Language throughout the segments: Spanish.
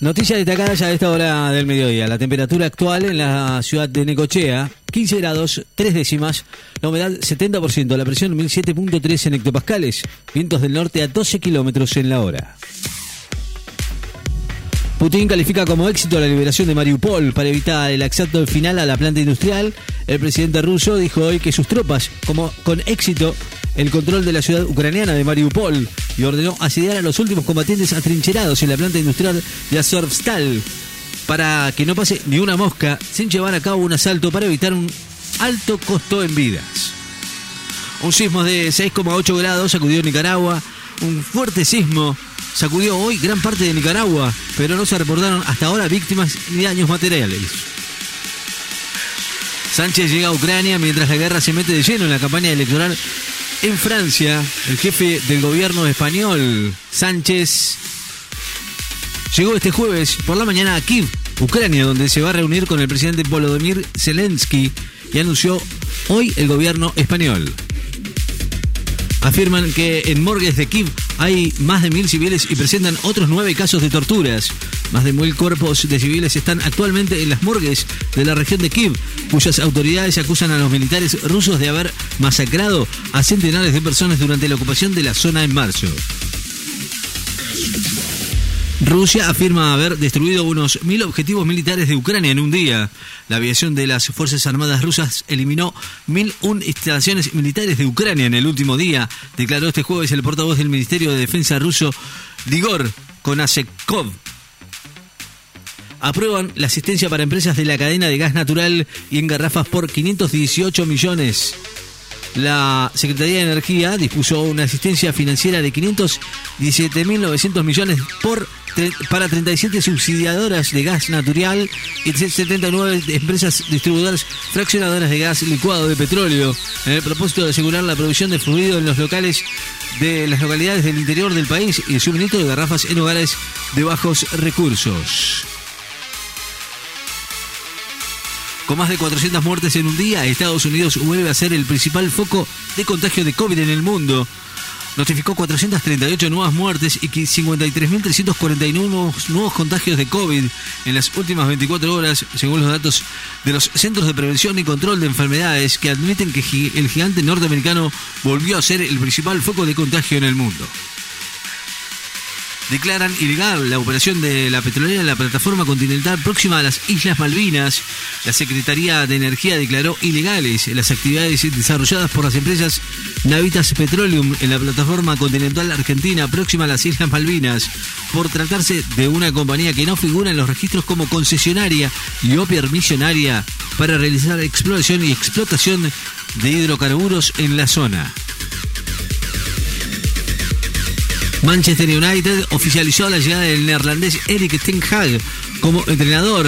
Noticia destacada ya a esta hora del mediodía. La temperatura actual en la ciudad de Necochea, 15 grados, 3 décimas. La humedad, 70%. La presión, 1007.3 en hectopascales. Vientos del norte a 12 kilómetros en la hora. Putin califica como éxito la liberación de Mariupol para evitar el asalto final a la planta industrial. El presidente ruso dijo hoy que sus tropas, como con éxito, el control de la ciudad ucraniana de Mariupol y ordenó asediar a los últimos combatientes atrincherados en la planta industrial de Azovstal para que no pase ni una mosca sin llevar a cabo un asalto para evitar un alto costo en vidas. Un sismo de 6,8 grados sacudió Nicaragua. Un fuerte sismo sacudió hoy gran parte de Nicaragua, pero no se reportaron hasta ahora víctimas ni daños materiales. Sánchez llega a Ucrania mientras la guerra se mete de lleno en la campaña electoral en Francia, el jefe del gobierno español, Sánchez, llegó este jueves por la mañana a Kiev, Ucrania, donde se va a reunir con el presidente Volodymyr Zelensky y anunció hoy el gobierno español. Afirman que en morgues de Kiev hay más de mil civiles y presentan otros nueve casos de torturas. Más de mil cuerpos de civiles están actualmente en las morgues de la región de Kiev, cuyas autoridades acusan a los militares rusos de haber masacrado a centenares de personas durante la ocupación de la zona en marzo. Rusia afirma haber destruido unos mil objetivos militares de Ucrania en un día. La aviación de las Fuerzas Armadas rusas eliminó mil un instalaciones militares de Ucrania en el último día, declaró este jueves el portavoz del Ministerio de Defensa ruso, Digor Konasekov. Aprueban la asistencia para empresas de la cadena de gas natural y en garrafas por 518 millones. La Secretaría de Energía dispuso una asistencia financiera de 517.900 millones para 37 subsidiadoras de gas natural y 79 empresas distribuidoras fraccionadoras de gas licuado de petróleo, en el propósito de asegurar la provisión de fluido en los locales de las localidades del interior del país y el suministro de garrafas en hogares de bajos recursos. Con más de 400 muertes en un día, Estados Unidos vuelve a ser el principal foco de contagio de COVID en el mundo. Notificó 438 nuevas muertes y 53.341 nuevos contagios de COVID en las últimas 24 horas, según los datos de los Centros de Prevención y Control de Enfermedades, que admiten que el gigante norteamericano volvió a ser el principal foco de contagio en el mundo declaran ilegal la operación de la petrolera en la plataforma continental próxima a las Islas Malvinas. La Secretaría de Energía declaró ilegales las actividades desarrolladas por las empresas Navitas Petroleum en la plataforma continental argentina próxima a las Islas Malvinas por tratarse de una compañía que no figura en los registros como concesionaria y o permisionaria para realizar exploración y explotación de hidrocarburos en la zona. Manchester United oficializó la llegada del neerlandés Erik ten Hag como entrenador.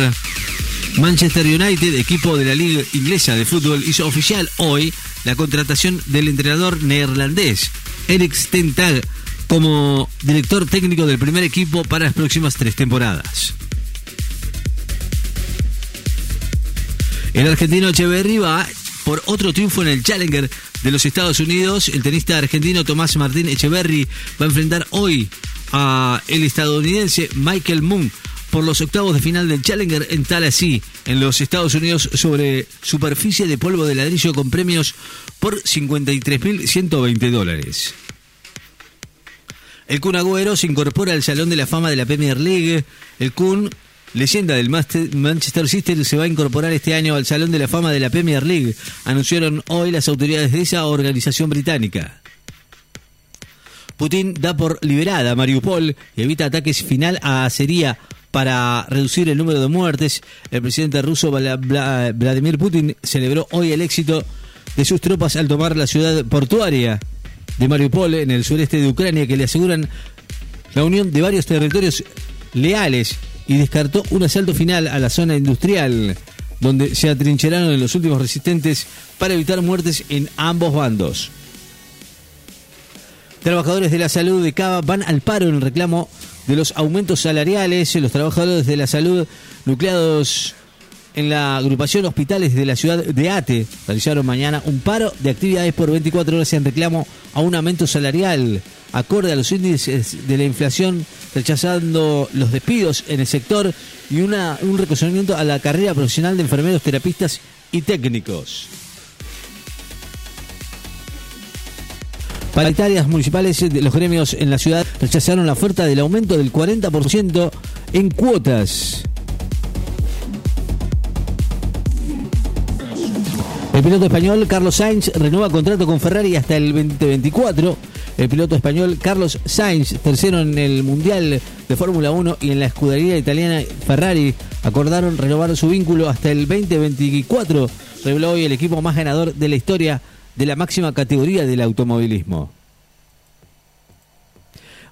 Manchester United, equipo de la Liga Inglesa de Fútbol, hizo oficial hoy la contratación del entrenador neerlandés Erik ten Hag como director técnico del primer equipo para las próximas tres temporadas. El argentino Echeverry va por otro triunfo en el Challenger de los Estados Unidos. El tenista argentino Tomás Martín Echeverry va a enfrentar hoy a el estadounidense Michael Moon por los octavos de final del Challenger en Tallahassee, en los Estados Unidos, sobre superficie de polvo de ladrillo con premios por 53.120 dólares. El Kun Agüero se incorpora al Salón de la Fama de la Premier League. El Kun leyenda del Manchester City, se va a incorporar este año al Salón de la Fama de la Premier League, anunciaron hoy las autoridades de esa organización británica. Putin da por liberada a Mariupol y evita ataques final a Siria para reducir el número de muertes. El presidente ruso Vladimir Putin celebró hoy el éxito de sus tropas al tomar la ciudad portuaria de Mariupol en el sureste de Ucrania que le aseguran la unión de varios territorios leales y descartó un asalto final a la zona industrial, donde se atrincheraron los últimos resistentes para evitar muertes en ambos bandos. Trabajadores de la salud de Cava van al paro en el reclamo de los aumentos salariales. Los trabajadores de la salud nucleados en la agrupación Hospitales de la ciudad de Ate realizaron mañana un paro de actividades por 24 horas en reclamo a un aumento salarial acorde a los índices de la inflación, rechazando los despidos en el sector y un reconocimiento a la carrera profesional de enfermeros, terapistas y técnicos. Paritarias municipales de los gremios en la ciudad rechazaron la oferta del aumento del 40% en cuotas. El piloto español Carlos Sainz renueva contrato con Ferrari hasta el 2024. El piloto español Carlos Sainz, tercero en el Mundial de Fórmula 1 y en la escudería italiana Ferrari, acordaron renovar su vínculo hasta el 2024, reveló hoy el equipo más ganador de la historia de la máxima categoría del automovilismo.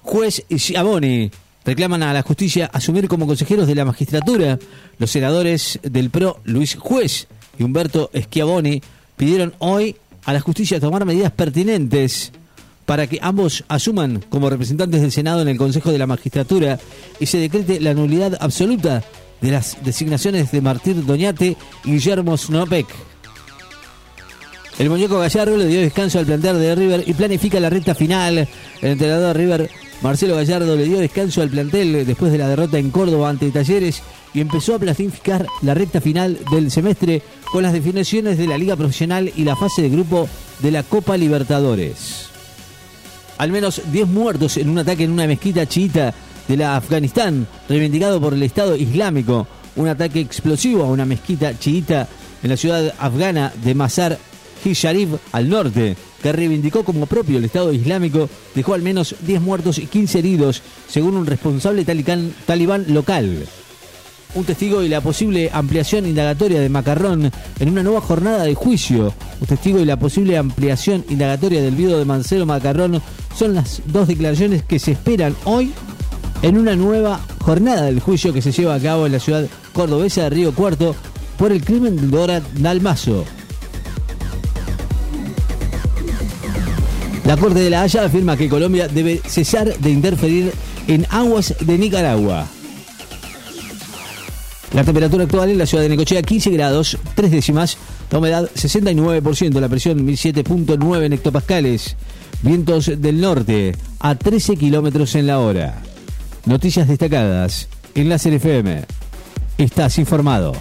Juez Schiavoni reclaman a la justicia asumir como consejeros de la magistratura. Los senadores del PRO, Luis Juez y Humberto Schiavoni, pidieron hoy a la justicia tomar medidas pertinentes para que ambos asuman como representantes del Senado en el Consejo de la Magistratura y se decrete la nulidad absoluta de las designaciones de Martín Doñate y Guillermo Snopek. El muñeco Gallardo le dio descanso al plantel de River y planifica la recta final. El entrenador River, Marcelo Gallardo, le dio descanso al plantel después de la derrota en Córdoba ante Talleres y empezó a planificar la recta final del semestre con las definiciones de la Liga Profesional y la fase de grupo de la Copa Libertadores al menos 10 muertos en un ataque en una mezquita chiita de la Afganistán, reivindicado por el Estado Islámico. Un ataque explosivo a una mezquita chiita en la ciudad afgana de Mazar i Sharif al norte, que reivindicó como propio el Estado Islámico, dejó al menos 10 muertos y 15 heridos, según un responsable talibán local un testigo y la posible ampliación indagatoria de Macarrón en una nueva jornada de juicio. Un testigo y la posible ampliación indagatoria del viudo de Mancero Macarrón son las dos declaraciones que se esperan hoy en una nueva jornada del juicio que se lleva a cabo en la ciudad cordobesa de Río Cuarto por el crimen de Dora Dalmazo. La Corte de la Haya afirma que Colombia debe cesar de interferir en aguas de Nicaragua. La temperatura actual en la ciudad de Necochea 15 grados, 3 décimas, la humedad 69%, la presión 1007.9 hectopascales, vientos del norte a 13 kilómetros en la hora. Noticias destacadas en la FM. Estás informado.